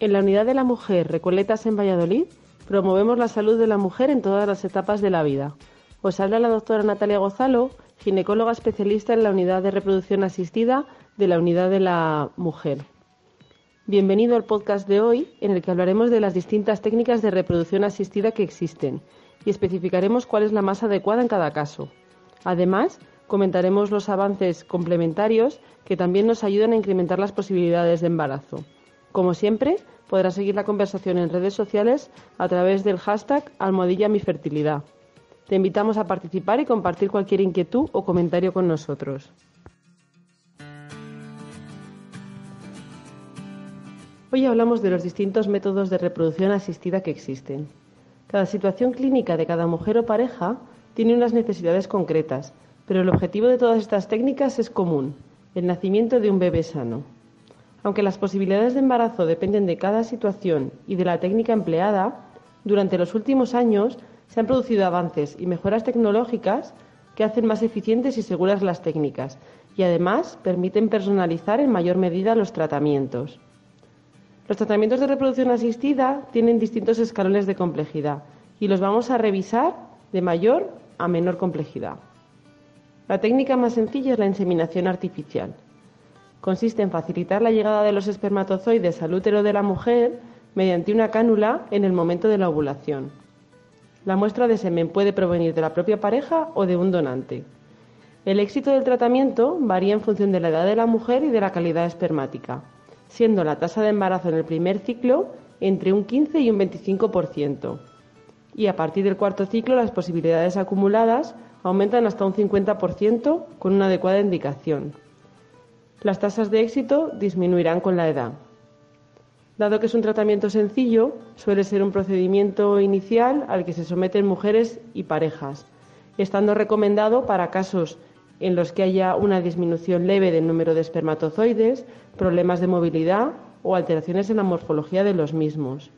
En la Unidad de la Mujer Recoletas en Valladolid promovemos la salud de la mujer en todas las etapas de la vida. Os habla la doctora Natalia Gozalo, ginecóloga especialista en la Unidad de Reproducción Asistida de la Unidad de la Mujer. Bienvenido al podcast de hoy en el que hablaremos de las distintas técnicas de reproducción asistida que existen y especificaremos cuál es la más adecuada en cada caso. Además, comentaremos los avances complementarios que también nos ayudan a incrementar las posibilidades de embarazo. Como siempre, podrás seguir la conversación en redes sociales a través del hashtag almohadilla. Te invitamos a participar y compartir cualquier inquietud o comentario con nosotros. Hoy hablamos de los distintos métodos de reproducción asistida que existen. Cada situación clínica de cada mujer o pareja tiene unas necesidades concretas, pero el objetivo de todas estas técnicas es común, el nacimiento de un bebé sano. Aunque las posibilidades de embarazo dependen de cada situación y de la técnica empleada, durante los últimos años se han producido avances y mejoras tecnológicas que hacen más eficientes y seguras las técnicas y además permiten personalizar en mayor medida los tratamientos. Los tratamientos de reproducción asistida tienen distintos escalones de complejidad y los vamos a revisar de mayor a menor complejidad. La técnica más sencilla es la inseminación artificial. Consiste en facilitar la llegada de los espermatozoides al útero de la mujer mediante una cánula en el momento de la ovulación. La muestra de semen puede provenir de la propia pareja o de un donante. El éxito del tratamiento varía en función de la edad de la mujer y de la calidad espermática, siendo la tasa de embarazo en el primer ciclo entre un 15 y un 25%. Y a partir del cuarto ciclo las posibilidades acumuladas aumentan hasta un 50% con una adecuada indicación. Las tasas de éxito disminuirán con la edad. Dado que es un tratamiento sencillo, suele ser un procedimiento inicial al que se someten mujeres y parejas, estando recomendado para casos en los que haya una disminución leve del número de espermatozoides, problemas de movilidad o alteraciones en la morfología de los mismos.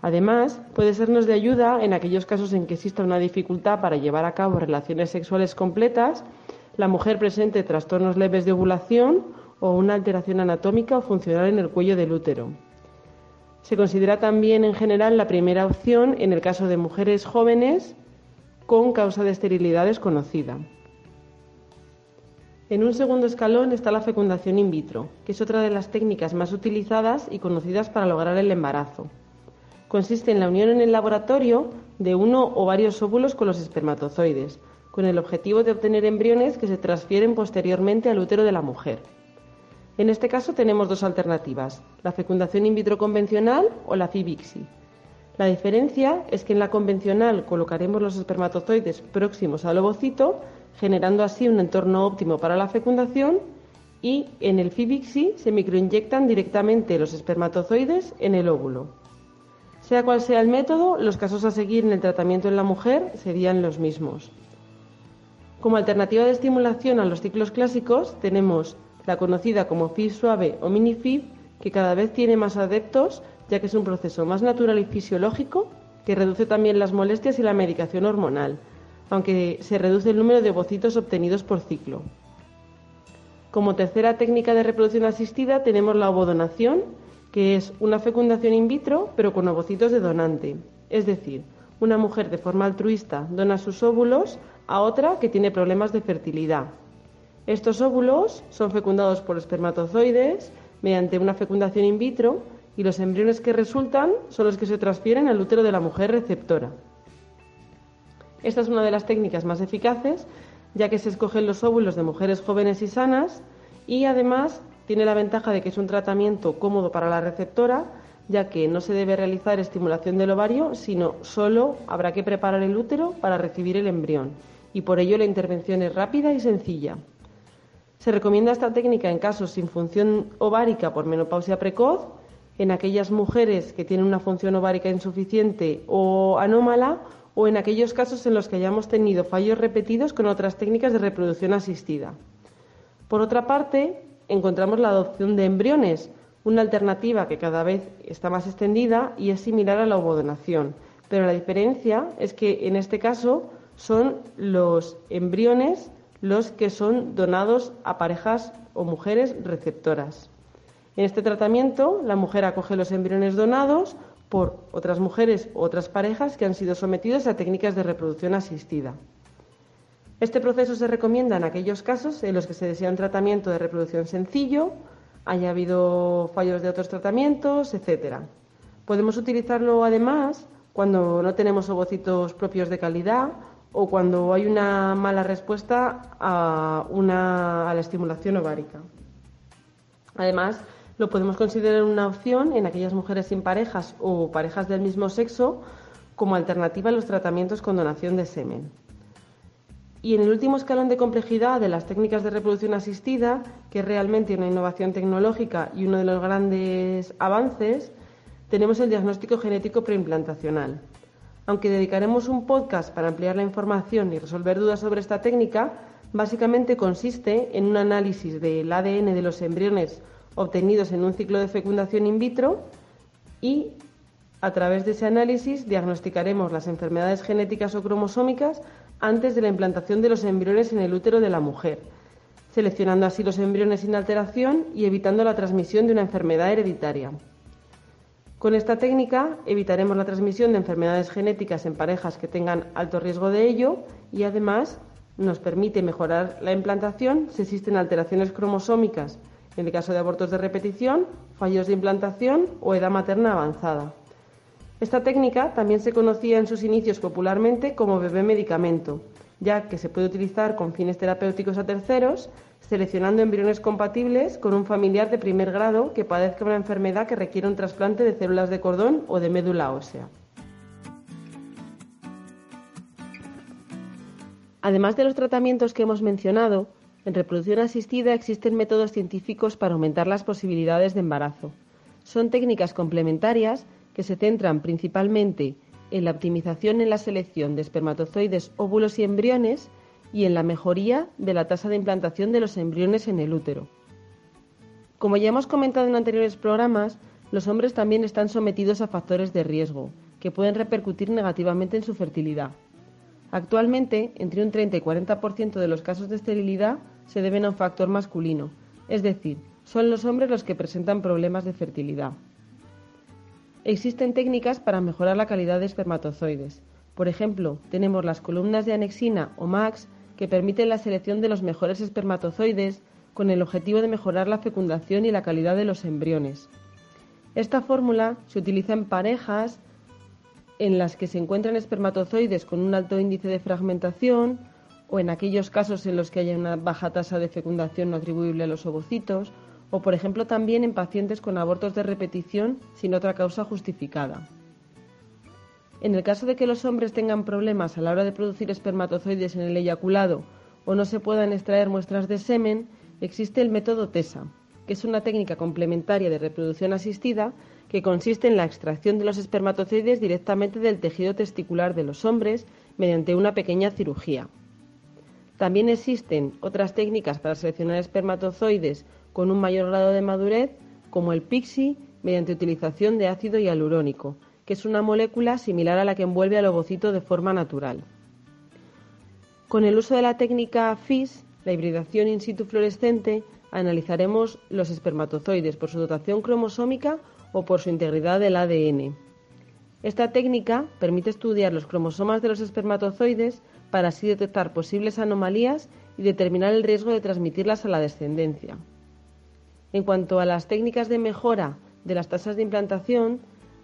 Además, puede sernos de ayuda en aquellos casos en que exista una dificultad para llevar a cabo relaciones sexuales completas la mujer presente trastornos leves de ovulación o una alteración anatómica o funcional en el cuello del útero. Se considera también en general la primera opción en el caso de mujeres jóvenes con causa de esterilidad desconocida. En un segundo escalón está la fecundación in vitro, que es otra de las técnicas más utilizadas y conocidas para lograr el embarazo. Consiste en la unión en el laboratorio de uno o varios óvulos con los espermatozoides, con el objetivo de obtener embriones que se transfieren posteriormente al útero de la mujer. En este caso tenemos dos alternativas, la fecundación in vitro convencional o la FIBIXI. La diferencia es que en la convencional colocaremos los espermatozoides próximos al ovocito, generando así un entorno óptimo para la fecundación, y en el FIBIXI se microinyectan directamente los espermatozoides en el óvulo. Sea cual sea el método, los casos a seguir en el tratamiento en la mujer serían los mismos. Como alternativa de estimulación a los ciclos clásicos tenemos la conocida como FIB suave o mini FIB, que cada vez tiene más adeptos ya que es un proceso más natural y fisiológico que reduce también las molestias y la medicación hormonal, aunque se reduce el número de ovocitos obtenidos por ciclo. Como tercera técnica de reproducción asistida tenemos la ovodonación, que es una fecundación in vitro pero con ovocitos de donante, es decir, una mujer de forma altruista dona sus óvulos a otra que tiene problemas de fertilidad. Estos óvulos son fecundados por espermatozoides mediante una fecundación in vitro y los embriones que resultan son los que se transfieren al útero de la mujer receptora. Esta es una de las técnicas más eficaces ya que se escogen los óvulos de mujeres jóvenes y sanas y además tiene la ventaja de que es un tratamiento cómodo para la receptora ya que no se debe realizar estimulación del ovario, sino solo habrá que preparar el útero para recibir el embrión y por ello la intervención es rápida y sencilla. Se recomienda esta técnica en casos sin función ovárica por menopausia precoz, en aquellas mujeres que tienen una función ovárica insuficiente o anómala o en aquellos casos en los que hayamos tenido fallos repetidos con otras técnicas de reproducción asistida. Por otra parte, encontramos la adopción de embriones, una alternativa que cada vez está más extendida y es similar a la ovodonación, pero la diferencia es que en este caso son los embriones los que son donados a parejas o mujeres receptoras. En este tratamiento, la mujer acoge los embriones donados por otras mujeres u otras parejas que han sido sometidos a técnicas de reproducción asistida. Este proceso se recomienda en aquellos casos en los que se desea un tratamiento de reproducción sencillo, haya habido fallos de otros tratamientos, etc. Podemos utilizarlo además cuando no tenemos ovocitos propios de calidad o cuando hay una mala respuesta a, a la estimulación ovárica. Además, lo podemos considerar una opción en aquellas mujeres sin parejas o parejas del mismo sexo como alternativa a los tratamientos con donación de semen. Y en el último escalón de complejidad de las técnicas de reproducción asistida, que es realmente una innovación tecnológica y uno de los grandes avances, tenemos el diagnóstico genético preimplantacional. Aunque dedicaremos un podcast para ampliar la información y resolver dudas sobre esta técnica, básicamente consiste en un análisis del ADN de los embriones obtenidos en un ciclo de fecundación in vitro y a través de ese análisis diagnosticaremos las enfermedades genéticas o cromosómicas antes de la implantación de los embriones en el útero de la mujer, seleccionando así los embriones sin alteración y evitando la transmisión de una enfermedad hereditaria. Con esta técnica evitaremos la transmisión de enfermedades genéticas en parejas que tengan alto riesgo de ello y además nos permite mejorar la implantación si existen alteraciones cromosómicas, en el caso de abortos de repetición, fallos de implantación o edad materna avanzada. Esta técnica también se conocía en sus inicios popularmente como bebé medicamento, ya que se puede utilizar con fines terapéuticos a terceros, seleccionando embriones compatibles con un familiar de primer grado que padezca una enfermedad que requiere un trasplante de células de cordón o de médula ósea. Además de los tratamientos que hemos mencionado, en reproducción asistida existen métodos científicos para aumentar las posibilidades de embarazo. Son técnicas complementarias que se centran principalmente en la optimización en la selección de espermatozoides, óvulos y embriones y en la mejoría de la tasa de implantación de los embriones en el útero. Como ya hemos comentado en anteriores programas, los hombres también están sometidos a factores de riesgo que pueden repercutir negativamente en su fertilidad. Actualmente, entre un 30 y 40% de los casos de esterilidad se deben a un factor masculino, es decir, son los hombres los que presentan problemas de fertilidad. Existen técnicas para mejorar la calidad de espermatozoides. Por ejemplo, tenemos las columnas de anexina o MAX que permiten la selección de los mejores espermatozoides con el objetivo de mejorar la fecundación y la calidad de los embriones. Esta fórmula se utiliza en parejas en las que se encuentran espermatozoides con un alto índice de fragmentación o en aquellos casos en los que haya una baja tasa de fecundación no atribuible a los ovocitos o, por ejemplo, también en pacientes con abortos de repetición sin otra causa justificada. En el caso de que los hombres tengan problemas a la hora de producir espermatozoides en el eyaculado o no se puedan extraer muestras de semen, existe el método TESA, que es una técnica complementaria de reproducción asistida que consiste en la extracción de los espermatozoides directamente del tejido testicular de los hombres mediante una pequeña cirugía. También existen otras técnicas para seleccionar espermatozoides con un mayor grado de madurez, como el PIXI, mediante utilización de ácido hialurónico, que es una molécula similar a la que envuelve al ovocito de forma natural. Con el uso de la técnica FIS, la hibridación in situ fluorescente, analizaremos los espermatozoides por su dotación cromosómica o por su integridad del ADN. Esta técnica permite estudiar los cromosomas de los espermatozoides para así detectar posibles anomalías y determinar el riesgo de transmitirlas a la descendencia. En cuanto a las técnicas de mejora de las tasas de implantación,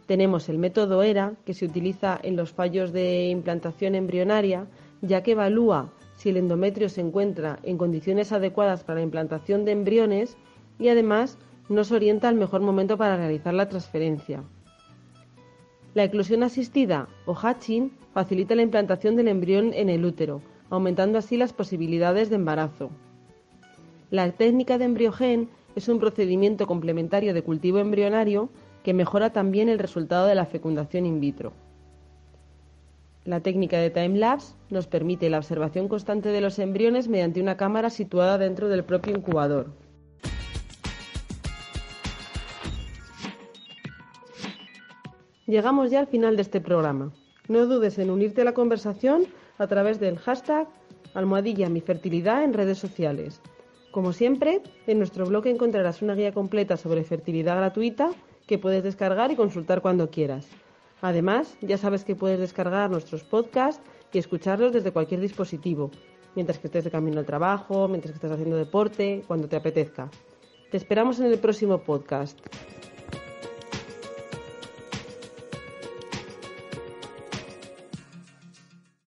tenemos el método ERA, que se utiliza en los fallos de implantación embrionaria, ya que evalúa si el endometrio se encuentra en condiciones adecuadas para la implantación de embriones y además nos orienta al mejor momento para realizar la transferencia. La eclosión asistida o hatching facilita la implantación del embrión en el útero, aumentando así las posibilidades de embarazo. La técnica de embriogen es un procedimiento complementario de cultivo embrionario que mejora también el resultado de la fecundación in vitro. La técnica de time-lapse nos permite la observación constante de los embriones mediante una cámara situada dentro del propio incubador. Llegamos ya al final de este programa. No dudes en unirte a la conversación a través del hashtag almohadilla mi fertilidad en redes sociales Como siempre, en nuestro blog encontrarás una guía completa sobre fertilidad gratuita que puedes descargar y consultar cuando quieras. Además, ya sabes que puedes descargar nuestros podcasts y escucharlos desde cualquier dispositivo, mientras que estés de camino al trabajo, mientras que estés haciendo deporte, cuando te apetezca. Te esperamos en el próximo podcast.